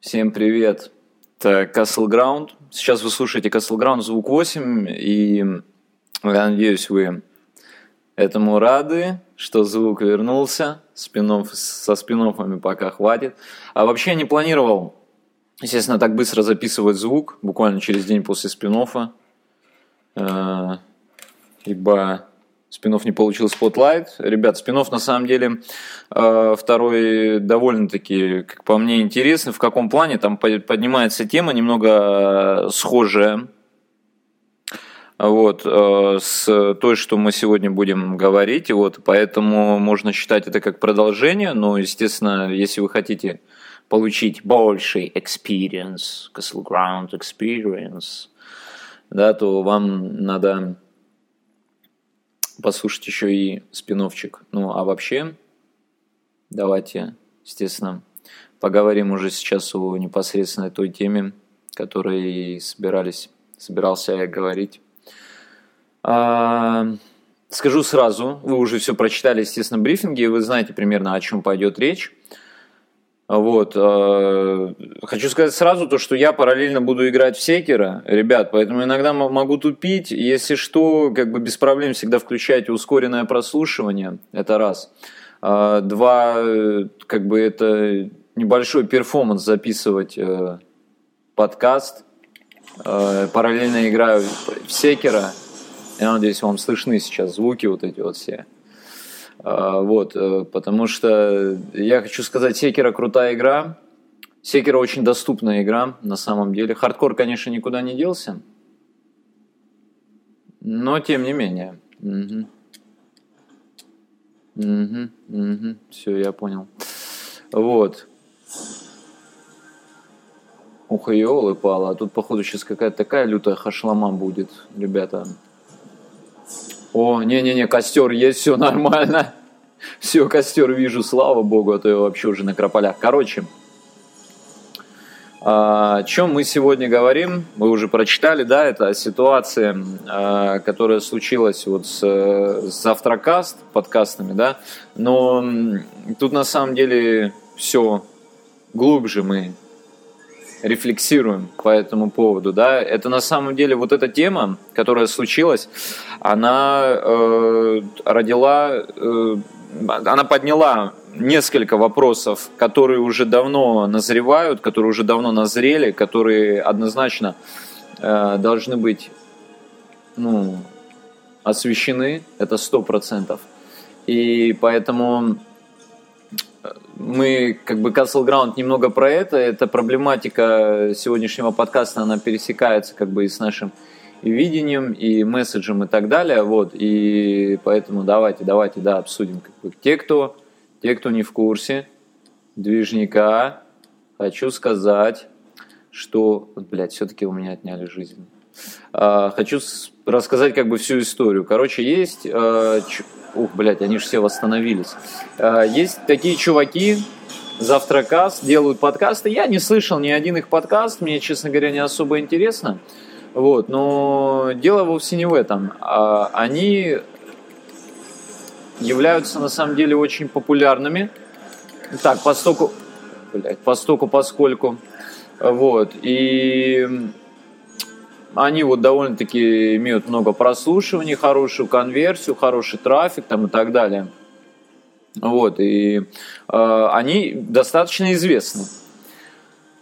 Всем привет! Это Castle Ground. Сейчас вы слушаете Castle Ground звук 8, и я надеюсь, вы этому рады, что звук вернулся. Спин-офф, со спин-оффами пока хватит. А вообще не планировал, естественно, так быстро записывать звук, буквально через день после спин-оффа. Э, ибо Спин-офф не получил spotlight. Ребят, Спин-офф на самом деле э, второй довольно-таки, как по мне, интересный. В каком плане? Там поднимается тема немного э, схожая вот, э, с той, что мы сегодня будем говорить. Вот, поэтому можно считать это как продолжение. Но, естественно, если вы хотите получить больший experience, Castle Ground experience, да, то вам надо послушать еще и спиновчик. Ну, а вообще, давайте, естественно, поговорим уже сейчас о непосредственно той теме, которой собирались, собирался я говорить. А, скажу сразу, вы уже все прочитали, естественно, брифинги, вы знаете примерно, о чем пойдет речь. Вот. Э, хочу сказать сразу то, что я параллельно буду играть в секера, ребят, поэтому иногда могу тупить. Если что, как бы без проблем всегда включайте ускоренное прослушивание. Это раз. А, два, как бы это небольшой перформанс записывать э, подкаст. Э, параллельно играю в секера. Я надеюсь, вам слышны сейчас звуки вот эти вот все. А, вот, э, потому что я хочу сказать, Секера крутая игра. Секера очень доступная игра, на самом деле. Хардкор, конечно, никуда не делся. Но тем не менее. Угу. Угу, угу. Все, я понял. Вот. Ух, елы пала. А тут, походу, сейчас какая-то такая лютая хашлама будет, ребята. О, не-не-не, костер есть, все нормально. Все, костер вижу, слава богу, а то я вообще уже на крополях. Короче, а, о чем мы сегодня говорим? Вы уже прочитали, да, это ситуация, а, которая случилась вот с, с Завтракаст, подкастами, да, но тут на самом деле все глубже мы рефлексируем по этому поводу, да, это на самом деле вот эта тема, которая случилась, она э, родила, э, она подняла несколько вопросов, которые уже давно назревают, которые уже давно назрели, которые однозначно э, должны быть, ну, освещены, это сто процентов. И поэтому мы, как бы, Castle Ground немного про это. Эта проблематика сегодняшнего подкаста, она пересекается, как бы, и с нашим и видением, и месседжем, и так далее. Вот, и поэтому давайте, давайте, да, обсудим. Как бы. Те, кто, те, кто не в курсе движника, хочу сказать, что, блядь, все-таки у меня отняли жизнь. А, хочу рассказать как бы всю историю. Короче, есть а, Ух, блядь, они же все восстановились. А, есть такие чуваки, Завтракаст, делают подкасты. Я не слышал ни один их подкаст, мне, честно говоря, не особо интересно. Вот, но дело вовсе не в этом. А, они являются на самом деле очень популярными. Так, постоку, блядь, постоку, поскольку. Вот, и они вот довольно-таки имеют много прослушиваний, хорошую конверсию, хороший трафик там и так далее. Вот, и э, они достаточно известны.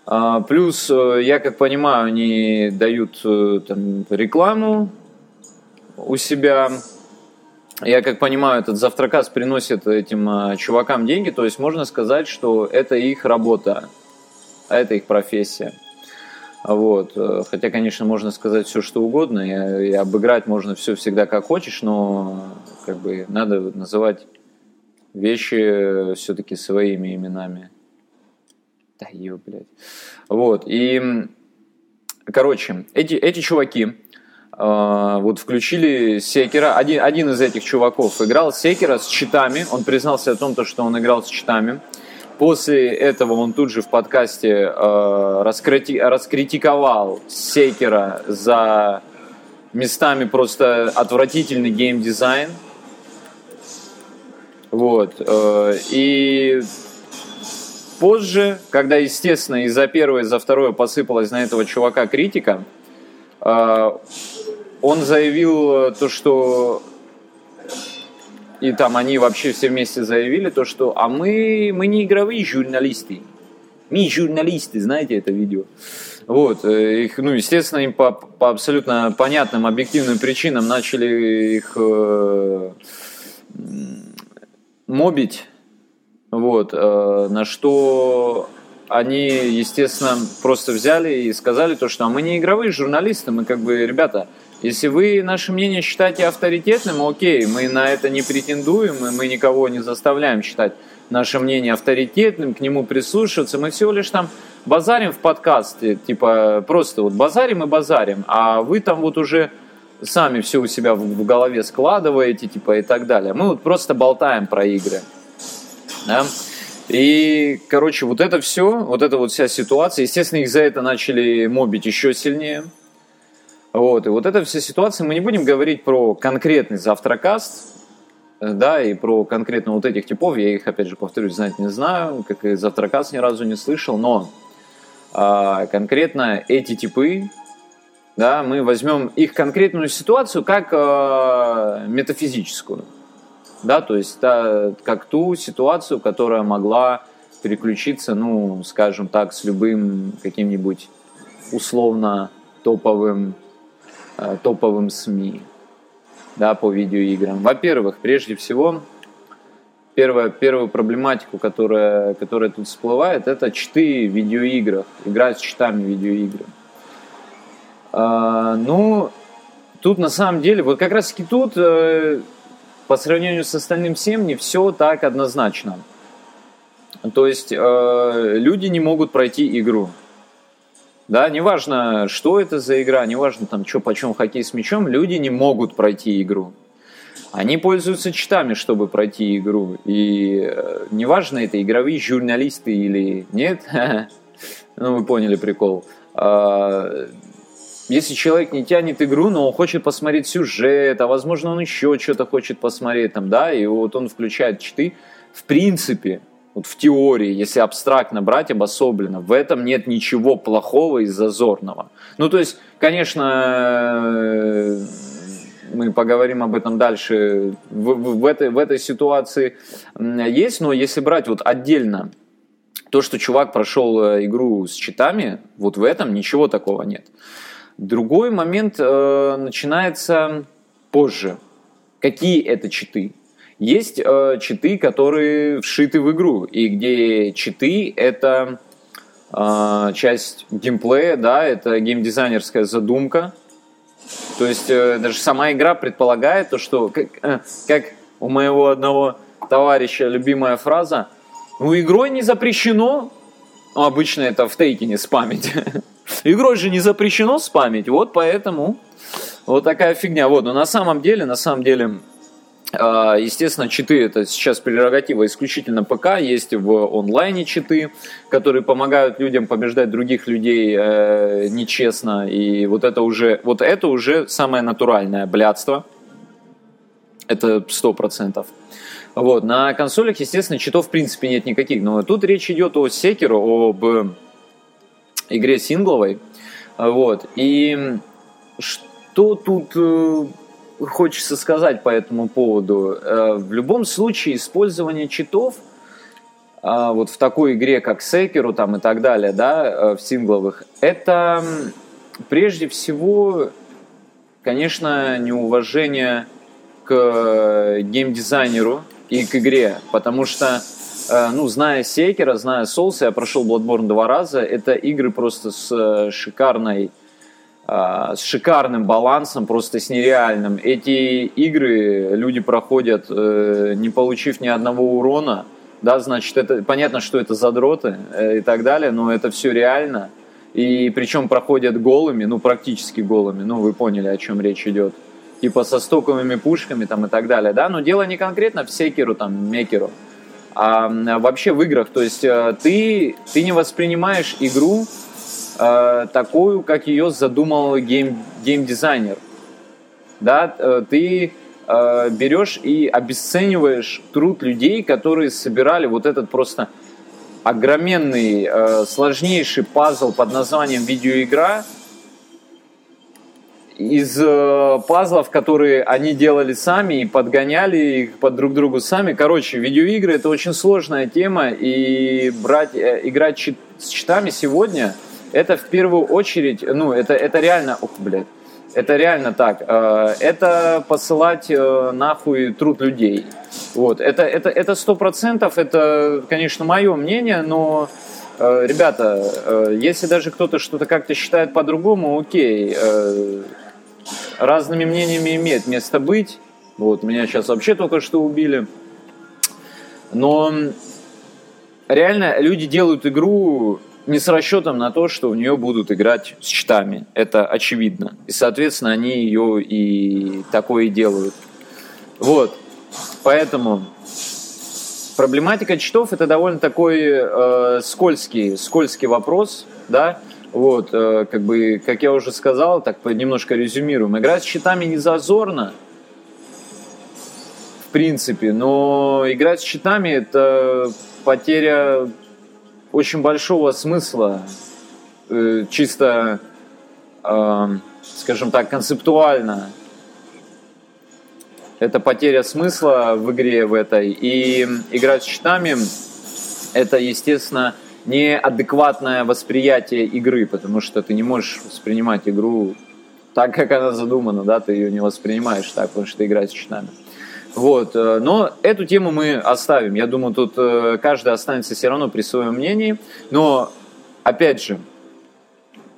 А, плюс, э, я как понимаю, они дают э, там, рекламу у себя. Я как понимаю, этот завтракас приносит этим э, чувакам деньги, то есть можно сказать, что это их работа, это их профессия. Вот. Э, хотя, конечно, можно сказать все, что угодно, и, и обыграть можно все всегда как хочешь, но как бы надо называть вещи все-таки своими именами. Да ё, блядь. Вот. И, короче, эти, эти чуваки э, вот включили Секера. Один, один из этих чуваков играл Секера с читами. Он признался о том, что он играл с читами. После этого он тут же в подкасте э, раскрити, раскритиковал Секера за местами просто отвратительный геймдизайн. Вот. Э, и позже, когда, естественно, из за первого, и за второе посыпалась на этого чувака критика, э, он заявил то, что и там они вообще все вместе заявили то, что а мы, мы не игровые журналисты, мы журналисты, знаете это видео. Вот, э, их, ну, естественно, им по, по абсолютно понятным, объективным причинам начали их э, мобить, вот, э, на что они, естественно, просто взяли и сказали то, что а мы не игровые журналисты, мы как бы, ребята, если вы наше мнение считаете авторитетным, окей, мы на это не претендуем, и мы никого не заставляем считать наше мнение авторитетным, к нему прислушиваться. Мы всего лишь там базарим в подкасте, типа просто вот базарим и базарим, а вы там вот уже сами все у себя в голове складываете, типа и так далее. Мы вот просто болтаем про игры. Да? И, короче, вот это все, вот эта вот вся ситуация, естественно, их за это начали мобить еще сильнее. Вот, и вот эта вся ситуация, мы не будем говорить про конкретный завтракаст, да, и про конкретно вот этих типов, я их, опять же, повторюсь, знать не знаю, как и завтракаст ни разу не слышал, но а, конкретно эти типы, да, мы возьмем их конкретную ситуацию как а, метафизическую, да, то есть та, как ту ситуацию, которая могла переключиться, ну, скажем так, с любым каким-нибудь условно топовым Э, топовым СМИ да, по видеоиграм. Во-первых, прежде всего, первая, первую проблематику, которая, которая тут всплывает, это читы в видеоиграх, игра с читами видеоигры. А, ну, тут на самом деле, вот как раз таки тут, э, по сравнению с остальным всем, не все так однозначно. То есть э, люди не могут пройти игру. Да, неважно, что это за игра, неважно там, что почем хоккей с мячом, люди не могут пройти игру. Они пользуются читами, чтобы пройти игру. И э, неважно, это игровые журналисты или нет, ну вы поняли прикол. А, если человек не тянет игру, но он хочет посмотреть сюжет, а возможно он еще что-то хочет посмотреть там, да, и вот он включает читы, в принципе, вот в теории, если абстрактно брать обособленно, в этом нет ничего плохого и зазорного. Ну, то есть, конечно, мы поговорим об этом дальше, в, в, в, этой, в этой ситуации есть, но если брать вот отдельно то, что чувак прошел э, игру с читами, вот в этом ничего такого нет. Другой момент э, начинается позже. Какие это читы? Есть э, читы, которые вшиты в игру, и где читы — это э, часть геймплея, да, это геймдизайнерская задумка. То есть э, даже сама игра предполагает то, что, как, э, как у моего одного товарища любимая фраза, ну, игрой не запрещено, ну, обычно это в тейкине спамить, игрой же не запрещено спамить, вот поэтому вот такая фигня. Вот, но на самом деле, на самом деле, естественно, читы это сейчас прерогатива исключительно ПК, есть в онлайне читы, которые помогают людям побеждать других людей э, нечестно, и вот это уже, вот это уже самое натуральное блядство, это сто процентов. Вот. На консолях, естественно, читов в принципе нет никаких, но тут речь идет о Секеру, об игре сингловой, вот, и что тут э, хочется сказать по этому поводу. Э, в любом случае использование читов а, вот в такой игре, как Секеру там и так далее, да, э, в сингловых, это прежде всего, конечно, неуважение к геймдизайнеру и к игре, потому что э, ну, зная Секера, зная Souls, я прошел Bloodborne два раза, это игры просто с шикарной с шикарным балансом, просто с нереальным. Эти игры люди проходят, э, не получив ни одного урона, да, значит, это понятно, что это задроты э, и так далее, но это все реально. И причем проходят голыми, ну, практически голыми, ну, вы поняли, о чем речь идет. Типа со стоковыми пушками там и так далее, да, но дело не конкретно в секеру, там, мекеру, а вообще в играх. То есть э, ты, ты не воспринимаешь игру э, такую, как ее задумал гейм, геймдизайнер. Да, э, ты э, берешь и обесцениваешь труд людей, которые собирали вот этот просто огроменный, сложнейший пазл под названием видеоигра из пазлов, которые они делали сами и подгоняли их под друг другу сами. Короче, видеоигры это очень сложная тема, и брать, играть с читами сегодня это в первую очередь, ну, это, это реально, ух, блядь, это реально так. Э, это посылать э, нахуй труд людей. Вот. Это, это, это сто процентов, это, конечно, мое мнение, но э, Ребята, если даже кто-то что-то как-то считает по-другому, окей, разными мнениями имеет место быть. Вот, меня сейчас вообще только что убили. Но реально люди делают игру не с расчетом на то, что в нее будут играть с читами. Это очевидно. И, соответственно, они ее и такое и делают. Вот. Поэтому проблематика читов это довольно такой э, скользкий, скользкий вопрос, да. Вот, э, как бы, как я уже сказал, так немножко резюмируем. Играть с читами не зазорно, в принципе, но играть с читами это потеря очень большого смысла, э, чисто, э, скажем так, концептуально. Это потеря смысла в игре в этой. И играть с читами это, естественно, неадекватное восприятие игры, потому что ты не можешь воспринимать игру так, как она задумана, да, ты ее не воспринимаешь так, потому что ты играешь с читами. Вот, э, но эту тему мы оставим. Я думаю, тут э, каждый останется все равно при своем мнении. Но, опять же,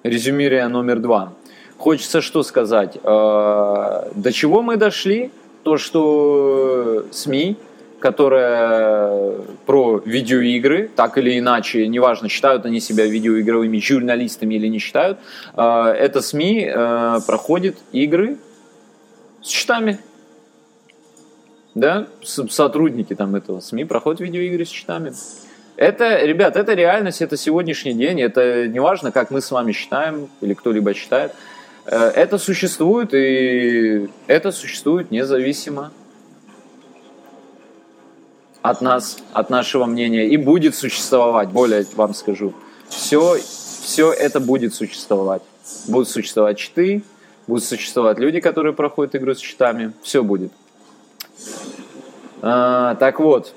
резюмируя номер два. Хочется что сказать? Э, до чего мы дошли? То, что СМИ которая про видеоигры, так или иначе, неважно, считают они себя видеоигровыми журналистами или не считают, это СМИ проходит игры с счетами. Да, сотрудники там этого СМИ проходят видеоигры с счетами. Это, ребят, это реальность, это сегодняшний день, это неважно, как мы с вами считаем или кто-либо считает. Э, это существует, и это существует независимо от нас, от нашего мнения, и будет существовать, более вам скажу. Все, все это будет существовать. Будут существовать читы, будут существовать люди, которые проходят игру с читами, все будет. А, так вот,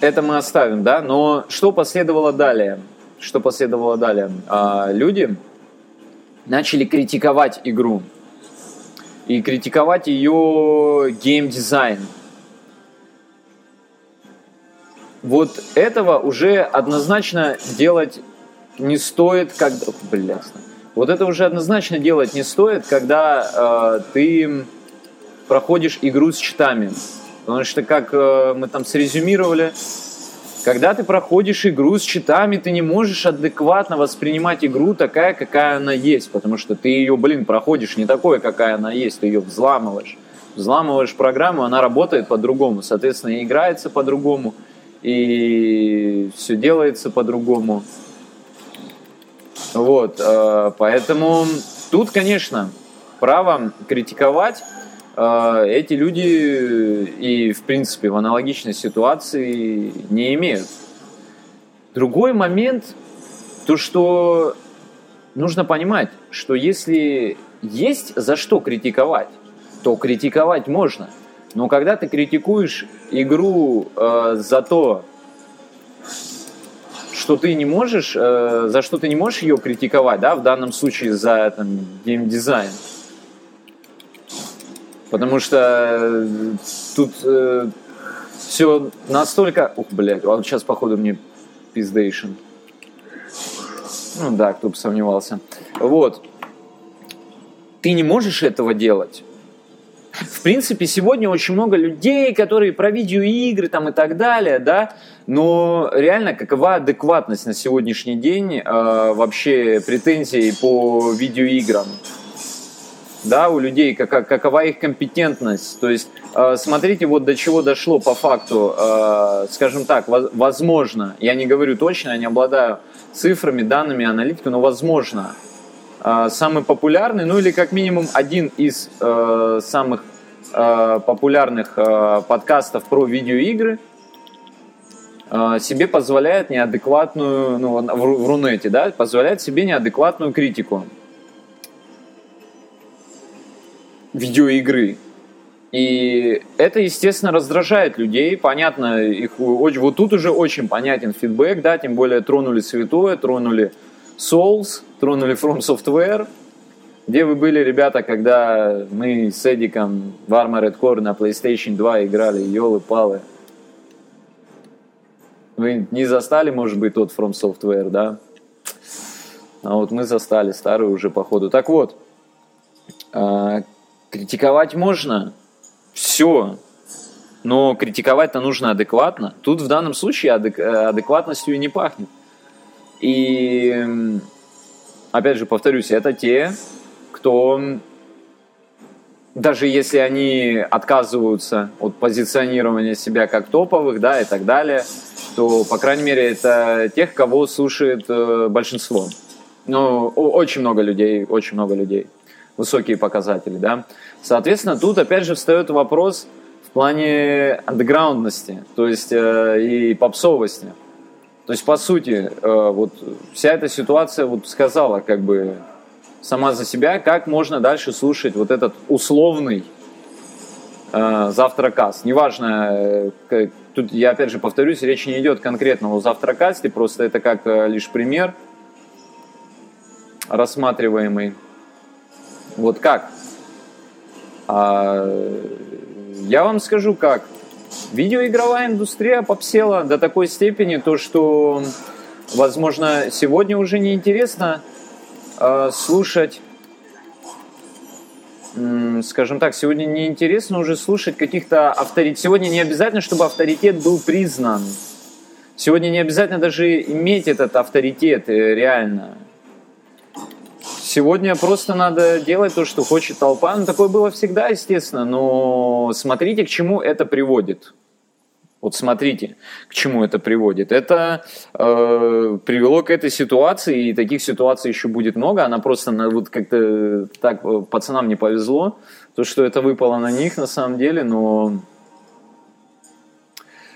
это мы оставим, да, но что последовало далее? Что последовало далее? А, люди начали критиковать игру и критиковать ее геймдизайн. вот этого уже однозначно делать не стоит, когда... Блядь. Вот это уже однозначно делать не стоит, когда э, ты проходишь игру с читами. Потому что, как э, мы там срезюмировали, когда ты проходишь игру с читами, ты не можешь адекватно воспринимать игру такая, какая она есть, потому что ты ее, блин, проходишь не такой, какая она есть, ты ее взламываешь. Взламываешь программу, она работает по-другому, соответственно, и играется по-другому и все делается по-другому. Вот, э, поэтому тут, конечно, право критиковать эти люди и, в принципе, в аналогичной ситуации не имеют. Другой момент, то что нужно понимать, что если есть за что критиковать, то критиковать можно – но когда ты критикуешь игру э, за то, что ты не можешь, э, за что ты не можешь ее критиковать, да, в данном случае за там, геймдизайн, потому что э, тут э, все настолько... Ух, блядь, вот сейчас, походу, мне пиздейшн. Ну да, кто бы сомневался. Вот. Ты не можешь этого делать. В принципе, сегодня очень много людей, которые про видеоигры там и так далее, да, но реально какова адекватность на сегодняшний день э, вообще претензий по видеоиграм? Да, у людей, как, какова их компетентность. То есть, э, смотрите, вот до чего дошло по факту, э, скажем так, возможно, я не говорю точно, я не обладаю цифрами, данными, аналитикой, но возможно, Э, самый популярный, ну или как минимум один из э, самых э, популярных э, подкастов про видеоигры э, себе позволяет неадекватную, ну, в, в Рунете, да, позволяет себе неадекватную критику видеоигры. И это, естественно, раздражает людей. Понятно, их вот тут уже очень понятен фидбэк, да, тем более тронули святое, тронули Souls, тронули From Software. Где вы были, ребята, когда мы с Эдиком в Armored Core на PlayStation 2 играли, елы-палы? Вы не застали, может быть, тот From Software, да? А вот мы застали, старый уже, походу. Так вот, а, критиковать можно, все, но критиковать-то нужно адекватно. Тут в данном случае адек- адекватностью и не пахнет. И, опять же, повторюсь, это те, кто, даже если они отказываются от позиционирования себя как топовых, да, и так далее, то, по крайней мере, это тех, кого слушает э, большинство. Ну, очень много людей, очень много людей. Высокие показатели, да. Соответственно, тут опять же встает вопрос в плане андеграундности, то есть э, и попсовости. То есть, по сути, э, вот вся эта ситуация вот сказала как бы сама за себя, как можно дальше слушать вот этот условный э, завтракаст. Неважно, э, тут я опять же повторюсь, речь не идет конкретно о завтракасте, просто это как э, лишь пример рассматриваемый. Вот как? А, я вам скажу как. Видеоигровая индустрия попсела до такой степени, то что, возможно, сегодня уже неинтересно э, слушать, э, скажем так, сегодня неинтересно уже слушать каких-то авторитетов. Сегодня не обязательно, чтобы авторитет был признан. Сегодня не обязательно даже иметь этот авторитет э, реально. Сегодня просто надо делать то, что хочет толпа. Ну, такое было всегда, естественно, но смотрите, к чему это приводит. Вот смотрите, к чему это приводит. Это э, привело к этой ситуации, и таких ситуаций еще будет много. Она просто вот как-то так э, пацанам не повезло, то, что это выпало на них на самом деле, но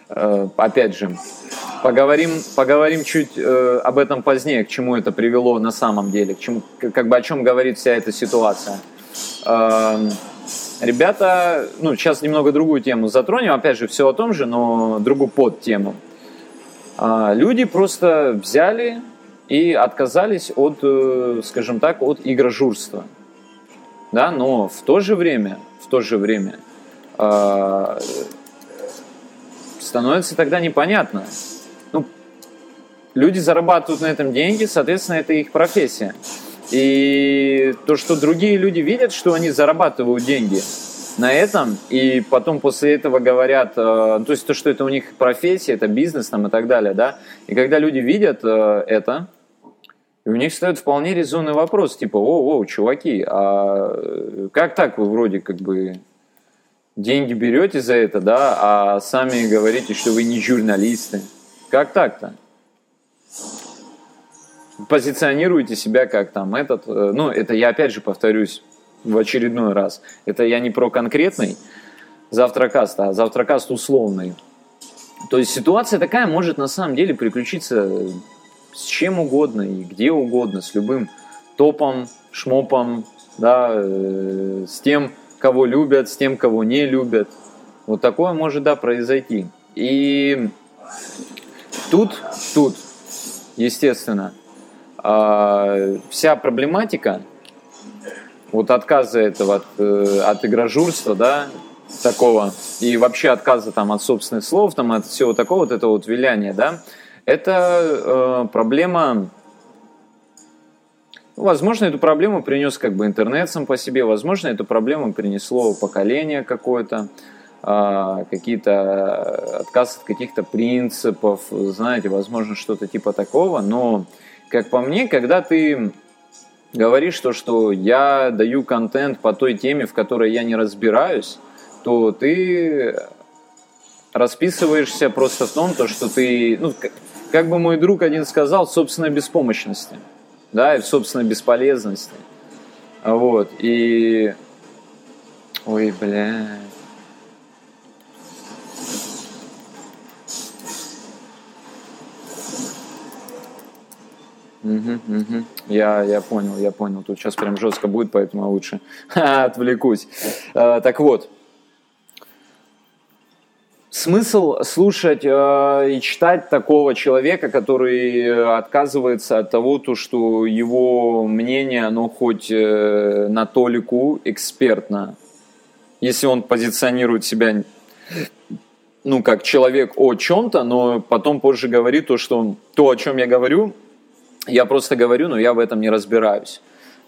э, опять же, Поговорим, поговорим чуть э, об этом позднее, к чему это привело на самом деле, к чему, как бы о чем говорит вся эта ситуация. Э, ребята, ну, сейчас немного другую тему затронем, опять же, все о том же, но другую подтему. Э, люди просто взяли и отказались от, э, скажем так, от игрожурства. Да, но в то же время, в то же время э, становится тогда непонятно, люди зарабатывают на этом деньги, соответственно, это их профессия. И то, что другие люди видят, что они зарабатывают деньги на этом, и потом после этого говорят, э, то есть то, что это у них профессия, это бизнес там и так далее, да, и когда люди видят э, это, у них встает вполне резонный вопрос, типа, о, о, чуваки, а как так вы вроде как бы деньги берете за это, да, а сами говорите, что вы не журналисты? Как так-то? Позиционируете себя как там этот, э, ну, это я опять же повторюсь в очередной раз, это я не про конкретный завтракаст, а завтракаст условный. То есть ситуация такая может на самом деле приключиться с чем угодно и где угодно, с любым топом, шмопом, да, э, с тем, кого любят, с тем, кого не любят. Вот такое может, да, произойти. И тут, тут, естественно, а, вся проблематика вот отказа этого от, э, от игрожурства, да, такого, и вообще отказа там от собственных слов, там от всего такого, вот этого вот виляния, да, это э, проблема, ну, возможно, эту проблему принес как бы интернет сам по себе, возможно, эту проблему принесло поколение какое-то, э, какие-то отказ от каких-то принципов, знаете, возможно, что-то типа такого, но как по мне, когда ты говоришь то, что я даю контент по той теме, в которой я не разбираюсь, то ты расписываешься просто в том, то, что ты, ну, как бы мой друг один сказал, в собственной беспомощности, да, и в собственной бесполезности. Вот, и... Ой, блядь. Угу, угу. Я, я понял, я понял. Тут сейчас прям жестко будет, поэтому я лучше отвлекусь. А, так вот, смысл слушать э, и читать такого человека, который отказывается от того, то, что его мнение, оно хоть э, на толику экспертно. Если он позиционирует себя ну, как человек о чем-то, но потом позже говорит то, что то, о чем я говорю, я просто говорю, но я в этом не разбираюсь.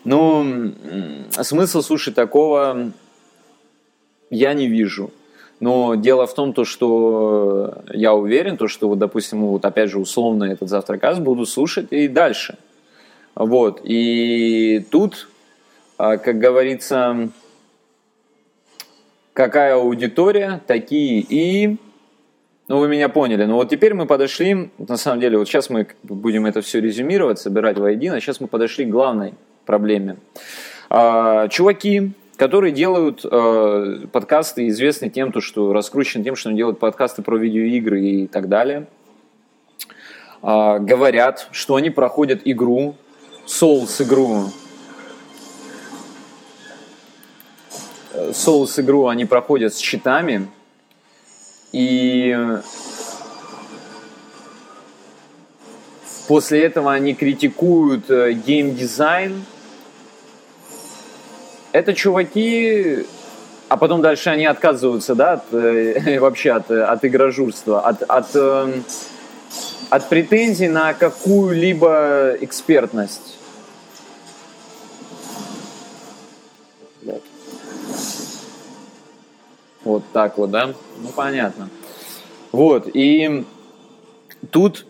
Ну, смысл слушать такого я не вижу. Но дело в том, то, что я уверен, то, что, вот, допустим, вот опять же условно этот завтраказ буду слушать и дальше. Вот. И тут, а, как говорится, какая аудитория, такие и... Ну, вы меня поняли. Ну, вот теперь мы подошли, на самом деле, вот сейчас мы будем это все резюмировать, собирать воедино, сейчас мы подошли к главной проблеме. А, чуваки, которые делают э, подкасты, известны тем, то, что раскручены тем, что они делают подкасты про видеоигры и так далее, э, говорят, что они проходят игру, Souls игру, Souls игру они проходят с читами, и после этого они критикуют э, геймдизайн, это чуваки, а потом дальше они отказываются, да, от, э, вообще от, от игражурства, от, от, э, от претензий на какую-либо экспертность. Вот так вот, да? Ну, понятно. Вот, и тут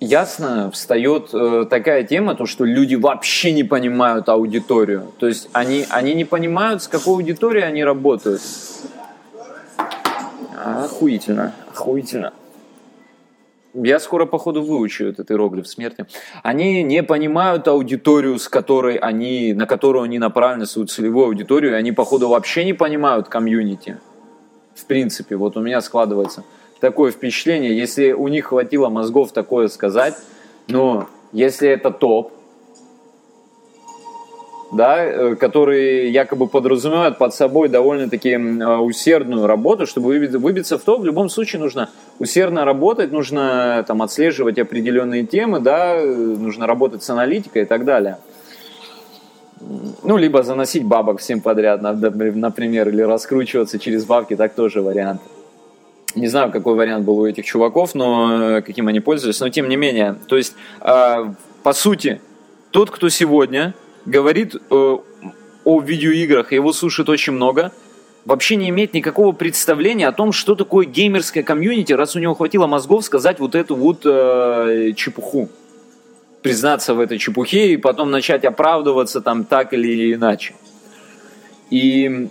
ясно встает э, такая тема, то, что люди вообще не понимают аудиторию. То есть они, они не понимают, с какой аудиторией они работают. Охуительно, охуительно. Я скоро, походу, выучу этот иероглиф смерти. Они не понимают аудиторию, с которой они, на которую они направлены, свою целевую аудиторию, и они, походу, вообще не понимают комьюнити. В принципе, вот у меня складывается такое впечатление, если у них хватило мозгов такое сказать, но если это топ, да, э, который якобы подразумевает под собой довольно-таки э, усердную работу, чтобы выбиться в топ, в любом случае нужно усердно работать, нужно там отслеживать определенные темы, да, нужно работать с аналитикой и так далее. Ну, либо заносить бабок всем подряд, например, или раскручиваться через бабки, так тоже вариант. Не знаю, какой вариант был у этих чуваков, но э, каким они пользовались, но тем не менее. То есть, э, по сути, тот, кто сегодня говорит э, о видеоиграх, его слушает очень много, вообще не имеет никакого представления о том, что такое геймерское комьюнити, раз у него хватило мозгов сказать вот эту вот э, чепуху. Признаться в этой чепухе и потом начать оправдываться там так или иначе. И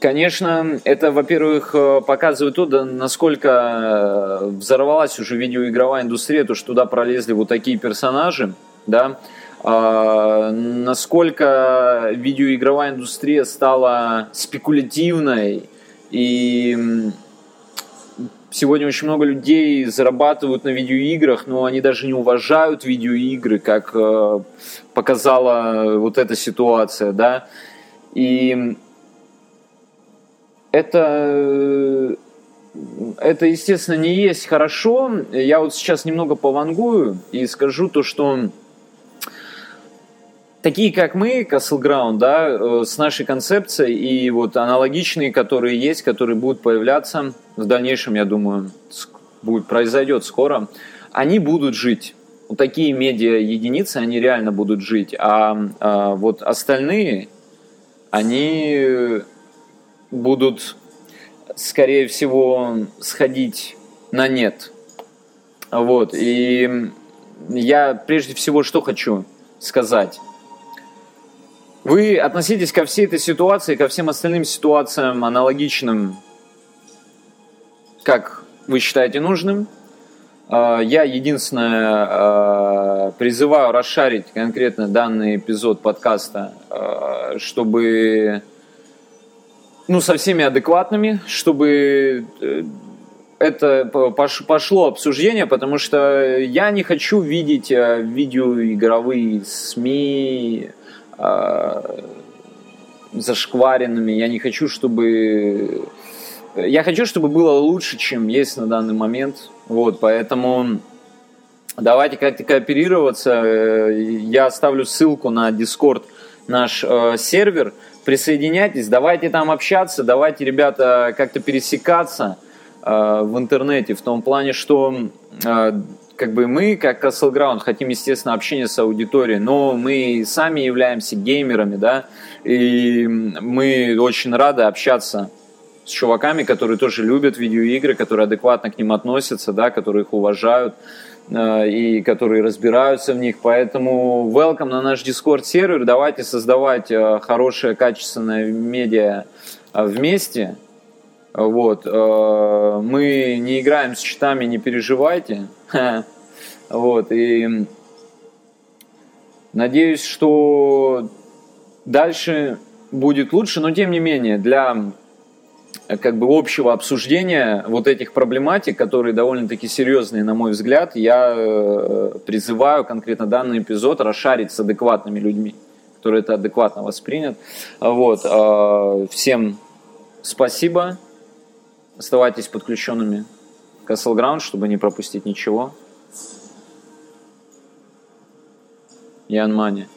Конечно, это, во-первых, э, показывает то, насколько э, взорвалась уже видеоигровая индустрия, то, что туда пролезли вот такие персонажи, да, а, насколько видеоигровая индустрия стала спекулятивной, и сегодня очень много людей зарабатывают на видеоиграх, но они даже не уважают видеоигры, как э, показала вот эта ситуация, да, и это, это, естественно, не есть хорошо. Я вот сейчас немного повангую и скажу то, что такие, как мы, Castle Ground, да, э, с нашей концепцией и вот аналогичные, которые есть, которые будут появляться в дальнейшем, я думаю, будет, произойдет скоро, они будут жить. Вот такие медиа единицы, они реально будут жить, а, а вот остальные, они будут, скорее всего, сходить на нет. Вот. И я прежде всего что хочу сказать. Вы относитесь ко всей этой ситуации, ко всем остальным ситуациям аналогичным, как вы считаете нужным. А, я единственное а, призываю расшарить конкретно данный эпизод подкаста, а, чтобы ну, со всеми адекватными, чтобы э, это пошло обсуждение, потому что я не хочу видеть э, видеоигровые СМИ зашкваренными. Я не хочу, чтобы... Я хочу, чтобы было лучше, чем есть на данный момент. Вот, поэтому давайте как-то кооперироваться. Э, я оставлю ссылку на Discord наш э, сервер. Присоединяйтесь, давайте там общаться, давайте, ребята, как-то пересекаться – Э, в интернете, в том плане, что э, как бы мы, как Castle Ground, хотим, естественно, общения с аудиторией, но мы сами являемся геймерами, да, и мы очень рады общаться с чуваками, которые тоже любят видеоигры, которые адекватно к ним относятся, да, которые их уважают э, и которые разбираются в них. Поэтому welcome на наш Discord сервер. Давайте создавать хорошее, качественное медиа вместе. Вот. Э, мы не играем с счетами, не переживайте. Вот. И надеюсь, что дальше будет лучше, но тем не менее, для как бы общего обсуждения вот этих проблематик, которые довольно-таки серьезные, на мой взгляд, я э, призываю конкретно данный эпизод расшарить с адекватными людьми, которые это адекватно воспринят. Вот. Э, всем спасибо. Оставайтесь подключенными Castle Ground, чтобы не пропустить ничего. Ян Мани.